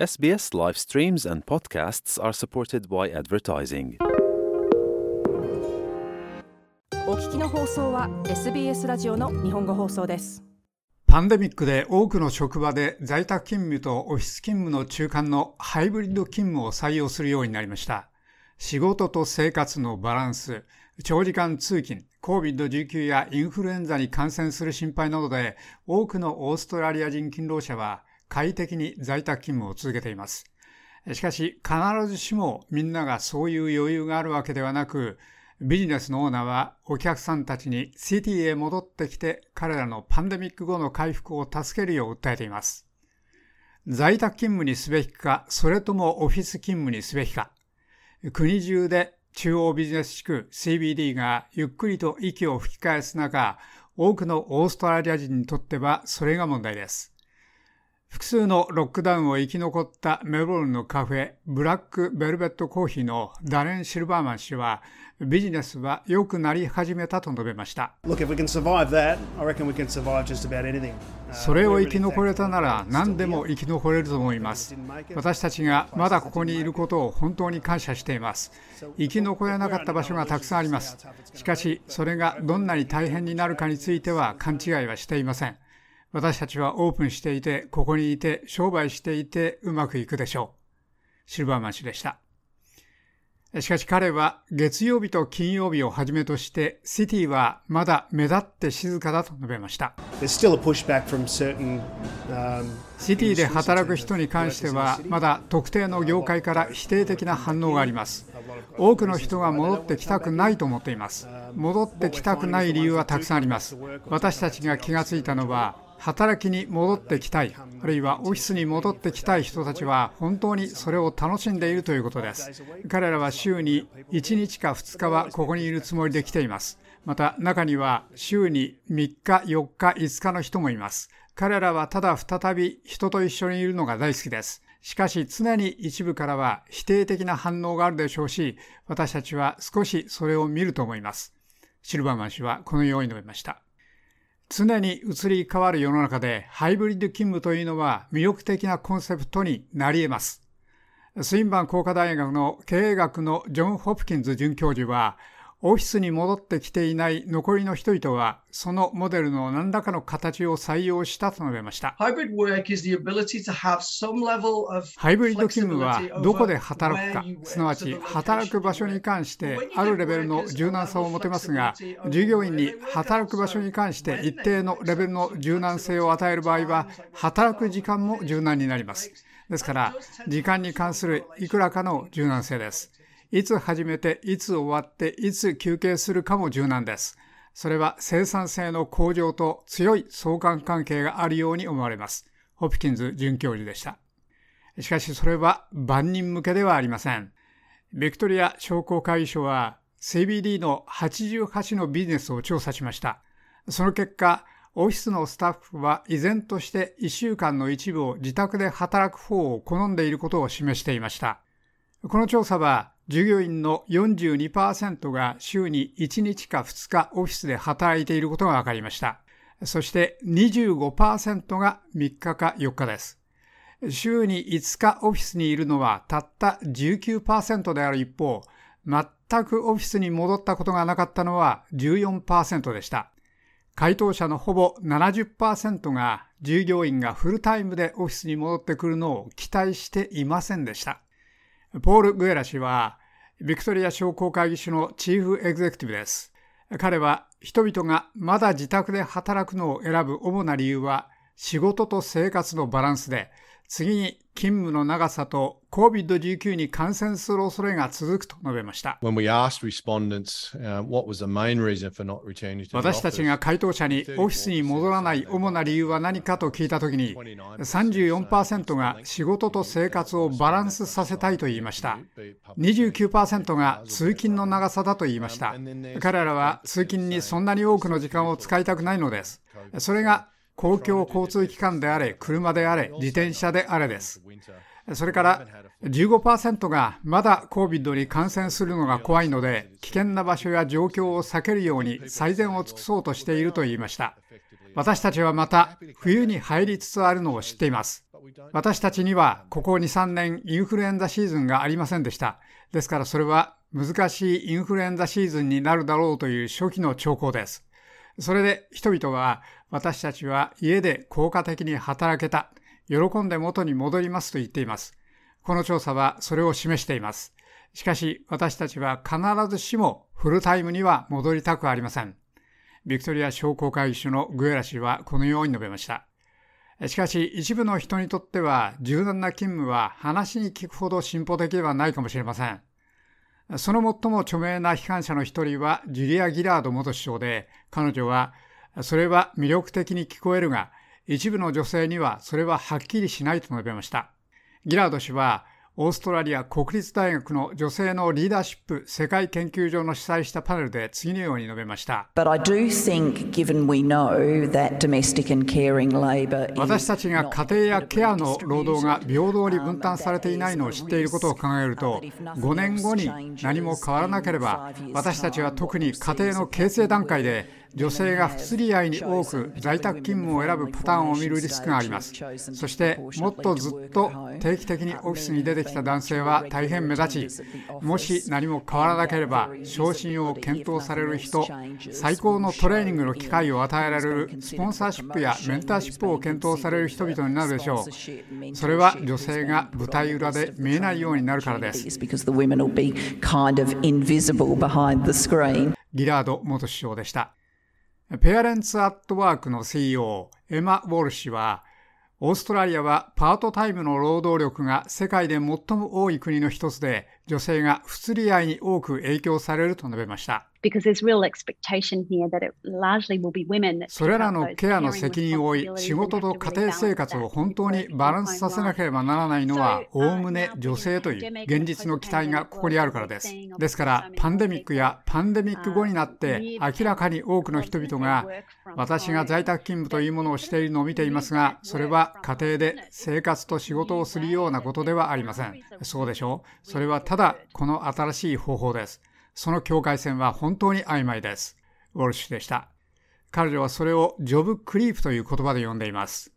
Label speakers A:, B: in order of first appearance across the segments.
A: SBS live streams and podcasts are supported by advertising.
B: お聞きの放送は SBS ラジオの日本語放送です
C: パンデミックで多くの職場で在宅勤務とオフィス勤務の中間のハイブリッド勤務を採用するようになりました。仕事と生活のバランス、長時間通勤、COVID-19 やインフルエンザに感染する心配などで多くのオーストラリア人勤労者は快適に在宅勤務を続けています。しかし、必ずしもみんながそういう余裕があるわけではなく、ビジネスのオーナーはお客さんたちにシティへ戻ってきて彼らのパンデミック後の回復を助けるよう訴えています。在宅勤務にすべきか、それともオフィス勤務にすべきか。国中で中央ビジネス地区 CBD がゆっくりと息を吹き返す中、多くのオーストラリア人にとってはそれが問題です。複数のロックダウンを生き残ったメルボルンのカフェ、ブラックベルベットコーヒーのダレン・シルバーマン氏は、ビジネスは良くなり始めたと述べました。それを生き残れたなら何でも生き残れると思います。私たちがまだここにいることを本当に感謝しています。生き残れなかった場所がたくさんあります。しかし、それがどんなに大変になるかについては勘違いはしていません。私たちはオープンしていて、ここにいて、商売していて、うまくいくでしょう。シルバーマン氏でした。しかし彼は月曜日と金曜日をはじめとしてシティはまだ目立って静かだと述べました。シティで働く人に関してはまだ特定の業界から否定的な反応があります。多くの人が戻ってきたくないと思っています。戻ってきたくない理由はたくさんあります。私たちが気がついたのは働きに戻ってきたい、あるいはオフィスに戻ってきたい人たちは本当にそれを楽しんでいるということです。彼らは週に1日か2日はここにいるつもりで来ています。また中には週に3日、4日、5日の人もいます。彼らはただ再び人と一緒にいるのが大好きです。しかし常に一部からは否定的な反応があるでしょうし、私たちは少しそれを見ると思います。シルバーマン氏はこのように述べました。常に移り変わる世の中でハイブリッド勤務というのは魅力的なコンセプトになり得ます。スインバン工科大学の経営学のジョン・ホプキンズ准教授は、オフィスに戻ってきていない残りの人々は、そのモデルの何らかの形を採用したと述べました。ハイブリッド勤務はどこで働くか、すなわち働く場所に関してあるレベルの柔軟さを持てますが、従業員に働く場所に関して一定のレベルの柔軟性を与える場合は、働く時間も柔軟になります。ですから、時間に関するいくらかの柔軟性です。いつ始めて、いつ終わって、いつ休憩するかも柔軟です。それは生産性の向上と強い相関関係があるように思われます。ホピキンズ准教授でした。しかしそれは万人向けではありません。ビクトリア商工会議所は CBD の88のビジネスを調査しました。その結果、オフィスのスタッフは依然として1週間の一部を自宅で働く方を好んでいることを示していました。この調査は従業員の42%が週に1日か2日オフィスで働いていることが分かりました。そして25%が3日か4日です。週に5日オフィスにいるのはたった19%である一方、全くオフィスに戻ったことがなかったのは14%でした。回答者のほぼ70%が従業員がフルタイムでオフィスに戻ってくるのを期待していませんでした。ポール・グエラ氏はビクトリア商工会議所のチーフエグゼクティブです。彼は人々がまだ自宅で働くのを選ぶ主な理由は仕事と生活のバランスで次に勤務の長さと COVID-19 に感染する恐れが続くと述べました。私たちが回答者にオフィスに戻らない主な理由は何かと聞いたときに34%が仕事と生活をバランスさせたいと言いました。29%が通勤の長さだと言いました。彼らは通勤にそんなに多くの時間を使いたくないのです。それが公共交通機関であれ、車であれ、自転車であれです。それから15%がまだ COVID に感染するのが怖いので、危険な場所や状況を避けるように最善を尽くそうとしていると言いました。私たちはまた冬に入りつつあるのを知っています。私たちにはここ2、3年インフルエンザシーズンがありませんでした。ですからそれは難しいインフルエンザシーズンになるだろうという初期の兆候です。それで人々は私たちは家で効果的に働けた、喜んで元に戻りますと言っています。この調査はそれを示しています。しかし私たちは必ずしもフルタイムには戻りたくありません。ビクトリア商工会議所のグエラ氏はこのように述べました。しかし一部の人にとっては柔軟な勤務は話に聞くほど進歩的ではないかもしれません。その最も著名な批判者の一人はジュリア・ギラード元首相で、彼女は、それは魅力的に聞こえるが、一部の女性にはそれははっきりしないと述べました。ギラード氏は、オーストラリア国立大学の女性のリーダーシップ世界研究所の主催したパネルで次のように述べました。私たちが家庭やケアの労働が平等に分担されていないのを知っていることを考えると、5年後に何も変わらなければ、私たちは特に家庭の形成段階で女性が不釣り合いに多く在宅勤務を選ぶパターンを見るリスクがあります。そしてもっとずっと定期的にオフィスに出てきた男性は大変目立ち、もし何も変わらなければ昇進を検討される人、最高のトレーニングの機会を与えられるスポンサーシップやメンターシップを検討される人々になるでしょう。それは女性が舞台裏で見えないようになるからです。ギラード元首相でした。ペアレンツ・アット・ワークの CEO エマ・ウォル氏は、オーストラリアはパートタイムの労働力が世界で最も多い国の一つで、女性が不釣り合いに多く影響されると述べました。それらのケアの責任を負い、仕事と家庭生活を本当にバランスさせなければならないのは、おおむね女性という現実の期待がここにあるからです。ですから、パンデミックやパンデミック後になって、明らかに多くの人々が、私が在宅勤務というものをしているのを見ていますが、それは家庭で生活と仕事をするようなことではありません。そうでしょうそれはただこの新しい方法です。その境界線は本当に曖昧です。ウォルシュでした。彼女はそれをジョブクリープという言葉で呼んでいます。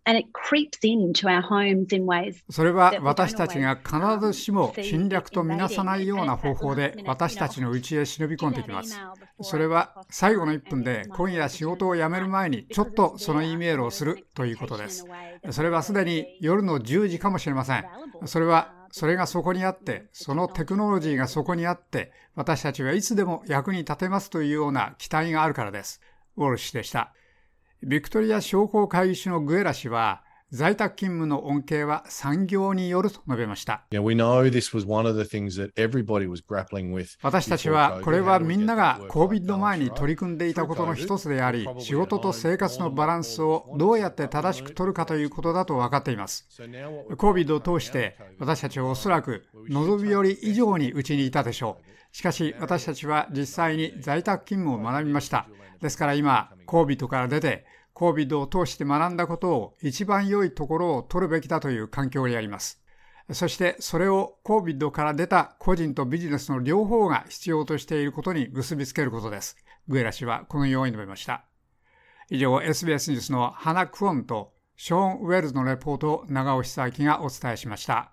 C: それは私たちが必ずしも侵略とみなさないような方法で私たちの家へ忍び込んできます。それは最後の1分で今夜仕事を辞める前にちょっとその E メールをするということです。それはすでに夜の10時かもしれません。それはそれがそこにあって、そのテクノロジーがそこにあって、私たちはいつでも役に立てますというような期待があるからです。ウォルシュでした。ビクトリア商工会議所のグエラ氏は、在宅勤務の恩恵は産業によると述べました。私たちはこれはみんなが COVID 前に取り組んでいたことの一つであり、仕事と生活のバランスをどうやって正しく取るかということだと分かっています。COVID を通して私たちはおそらく望みより以上にうちにいたでしょう。しかし私たちは実際に在宅勤務を学びました。ですから今、COVID から出て COVID を通して学んだことを一番良いところを取るべきだという環境にあります。そしてそれを COVID から出た個人とビジネスの両方が必要としていることに結びつけることです。グエラ氏はこのように述べました。以上、SBS ニュースの花クオンとショーン・ウェルズのレポートを長尾久明がお伝えしました。